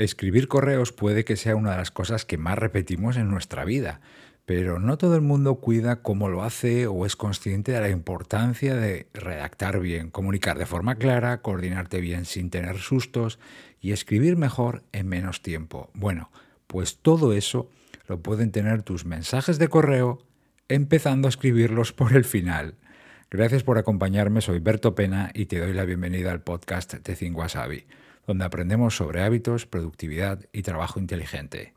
Escribir correos puede que sea una de las cosas que más repetimos en nuestra vida, pero no todo el mundo cuida cómo lo hace o es consciente de la importancia de redactar bien, comunicar de forma clara, coordinarte bien sin tener sustos y escribir mejor en menos tiempo. Bueno, pues todo eso lo pueden tener tus mensajes de correo empezando a escribirlos por el final. Gracias por acompañarme, soy Berto Pena y te doy la bienvenida al podcast de Wasabi donde aprendemos sobre hábitos, productividad y trabajo inteligente.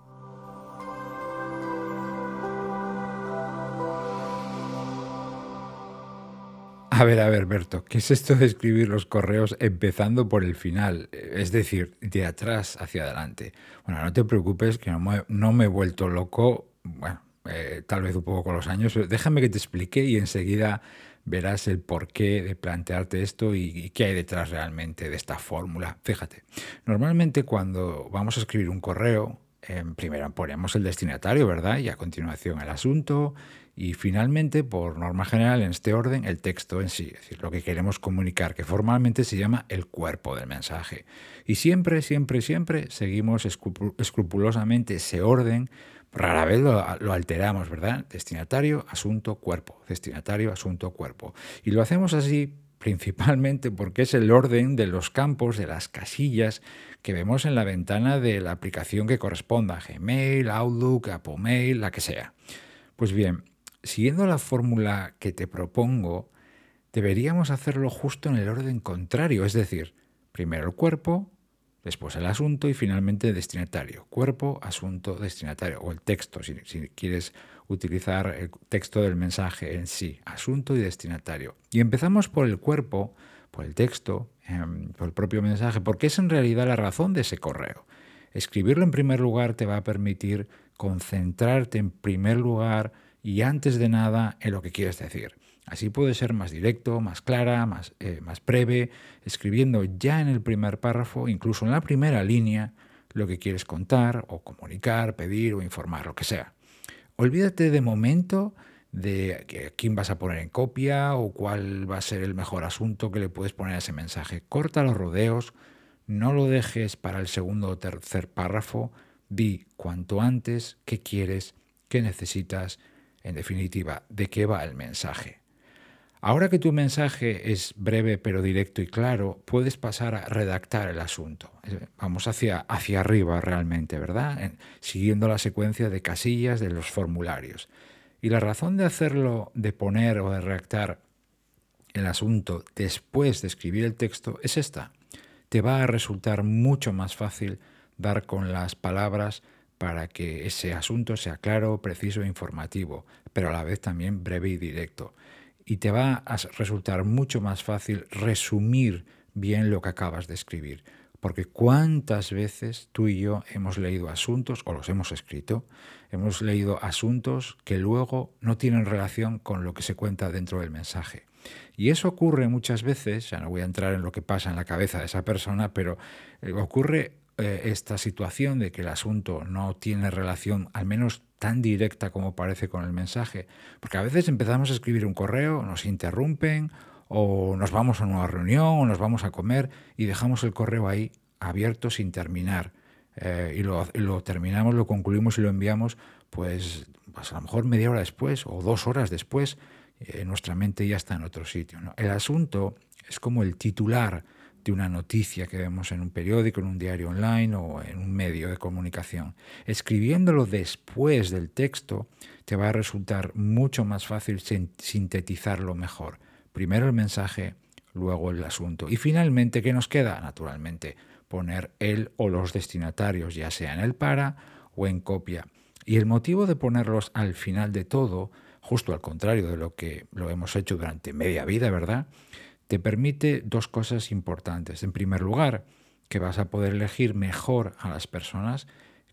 A ver, a ver, Berto, ¿qué es esto de escribir los correos empezando por el final? Es decir, de atrás hacia adelante. Bueno, no te preocupes, que no me, he vuelto loco, bueno, eh, tal vez un poco con los años. Déjame que te explique y enseguida verás el porqué de plantearte esto y, qué hay detrás realmente de esta fórmula. Fíjate, normalmente cuando vamos a escribir un correo, primero ponemos el destinatario, ¿verdad? Y a continuación el asunto y finalmente, por norma general, en este orden, el texto en sí, es decir, lo que queremos comunicar, que formalmente se llama el cuerpo del mensaje. Y siempre, siempre, siempre seguimos escrupulosamente ese orden Rara vez lo, alteramos, ¿verdad? Destinatario, asunto, cuerpo. Destinatario, asunto, cuerpo. Y lo hacemos así principalmente porque es el orden de los campos, de las casillas que vemos en la ventana de la aplicación que corresponda, Gmail, Outlook, Apple Mail, la que sea. Pues bien, siguiendo la fórmula que te propongo, deberíamos hacerlo justo en el orden contrario, es decir, primero el cuerpo, después el asunto y finalmente destinatario. Cuerpo, asunto, destinatario. O el texto, si, quieres utilizar el texto del mensaje en sí. Asunto y destinatario. Y empezamos por el cuerpo, por el texto, em, por el propio mensaje, porque es en realidad la razón de ese correo. Escribirlo en primer lugar te va a permitir concentrarte en primer lugar y antes de nada en lo que quieres decir. Así puede ser más directo, más clara, más, eh, más breve, escribiendo ya en el primer párrafo, incluso en la primera línea, lo que quieres contar o comunicar, pedir o informar, lo que sea. Olvídate de momento de quién vas a poner en copia o cuál va a ser el mejor asunto que le puedes poner a ese mensaje. Corta los rodeos, no lo dejes para el segundo o tercer párrafo, di cuanto antes qué quieres, qué necesitas, en definitiva, de qué va el mensaje. Ahora que tu mensaje es breve pero directo y claro, puedes pasar a redactar el asunto. Vamos hacia, hacia arriba realmente, ¿verdad? siguiendo la secuencia de casillas de los formularios. Y la razón de hacerlo, de poner o de redactar el asunto después de escribir el texto es esta. Te va a resultar mucho más fácil dar con las palabras para que ese asunto sea claro, preciso e informativo, pero a la vez también breve y directo y te va a resultar mucho más fácil resumir bien lo que acabas de escribir. Porque cuántas veces tú y yo hemos leído asuntos, o los hemos escrito, hemos leído asuntos que luego no tienen relación con lo que se cuenta dentro del mensaje. Y eso ocurre muchas veces, ya no voy a entrar en lo que pasa en la cabeza de esa persona, pero eh, ocurre eh, esta situación de que el asunto no tiene relación, al menos tan directa como parece con el mensaje, porque a veces empezamos a escribir un correo, nos interrumpen, o nos vamos a una reunión, o nos vamos a comer y dejamos el correo ahí abierto sin terminar. Eh, y, lo, terminamos, lo concluimos y lo enviamos, pues, pues, a lo mejor media hora después o dos horas después, eh, nuestra mente ya está en otro sitio. El asunto es como el titular de una noticia que vemos en un periódico, en un diario online o en un medio de comunicación. Escribiéndolo después del texto te va a resultar mucho más fácil sintetizarlo mejor. Primero el mensaje, luego el asunto. Y finalmente, ¿qué nos queda? Naturalmente, poner el o los destinatarios, ya sea en el para o en copia. Y el motivo de ponerlos al final de todo, justo al contrario de lo que lo hemos hecho durante media vida, ¿verdad? Te permite dos cosas importantes. En primer lugar, que vas a poder elegir mejor a las personas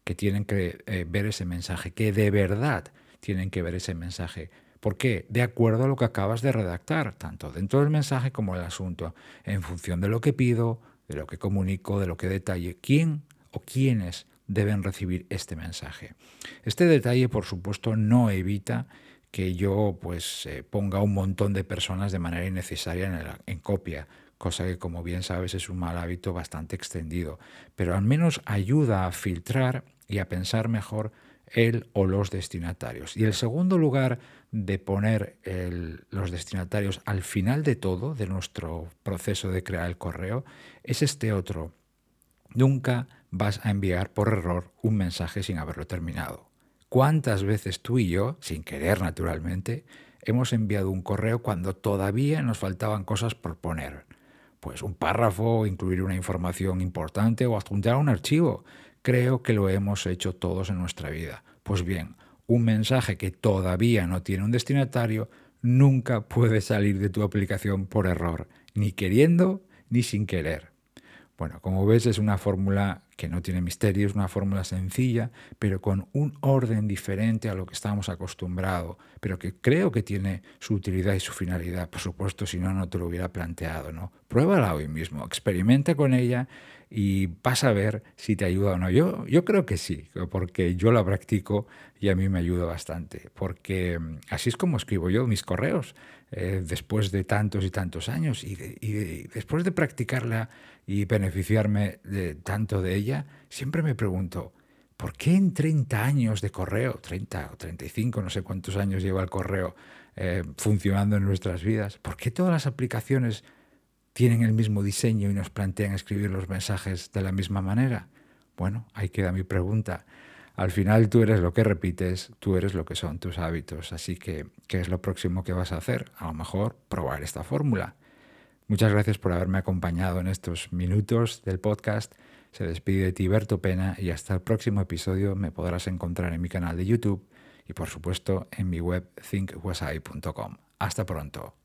que tienen que eh, ver ese mensaje, que de verdad tienen que ver ese mensaje. ¿Por qué? De acuerdo a lo que acabas de redactar, tanto dentro del mensaje como el asunto, en función de lo que pido, de lo que comunico, de lo que detalle, quién o quiénes deben recibir este mensaje. Este detalle, por supuesto, no evita que yo pues eh, ponga un montón de personas de manera innecesaria en, copia, cosa que como bien sabes es un mal hábito bastante extendido, pero al menos ayuda a filtrar y a pensar mejor el o los destinatarios. Y el segundo lugar de poner los destinatarios al final de todo, de nuestro proceso de crear el correo, es este otro. Nunca vas a enviar por error un mensaje sin haberlo terminado. ¿Cuántas veces tú y yo, sin querer naturalmente, hemos enviado un correo cuando todavía nos faltaban cosas por poner? Pues un párrafo, incluir una información importante o adjuntar un archivo. Creo que lo hemos hecho todos en nuestra vida. Pues bien, un mensaje que todavía no tiene un destinatario nunca puede salir de tu aplicación por error, ni queriendo ni sin querer. Bueno, como ves es una fórmula que no tiene misterio, es una fórmula sencilla, pero con un orden diferente a lo que estamos acostumbrados, pero que creo que tiene su utilidad y su finalidad. Por supuesto, si no, no te lo hubiera planteado, ¿no? Pruébala hoy mismo, experimenta con ella y vas a ver si te ayuda o no. Yo, yo creo que sí, porque yo la practico y a mí me ayuda bastante, porque mm, así es como escribo yo mis correos. Eh, después de tantos y tantos años y, después de practicarla y beneficiarme de tanto de siempre me pregunto, ¿por qué en 30 años de correo, 30 o 35, no sé cuántos años lleva el correo eh, funcionando en nuestras vidas, ¿por qué todas las aplicaciones tienen el mismo diseño y nos plantean escribir los mensajes de la misma manera? Bueno, ahí queda mi pregunta. Al final tú eres lo que repites, tú eres lo que son tus hábitos. Así que, ¿qué es lo próximo que vas a hacer? A lo mejor probar esta fórmula. Muchas gracias por haberme acompañado en estos minutos del podcast. Se despide de ti Berto Pena y hasta el próximo episodio me podrás encontrar en mi canal de YouTube y por supuesto en mi web thinkwasai.com. Hasta pronto.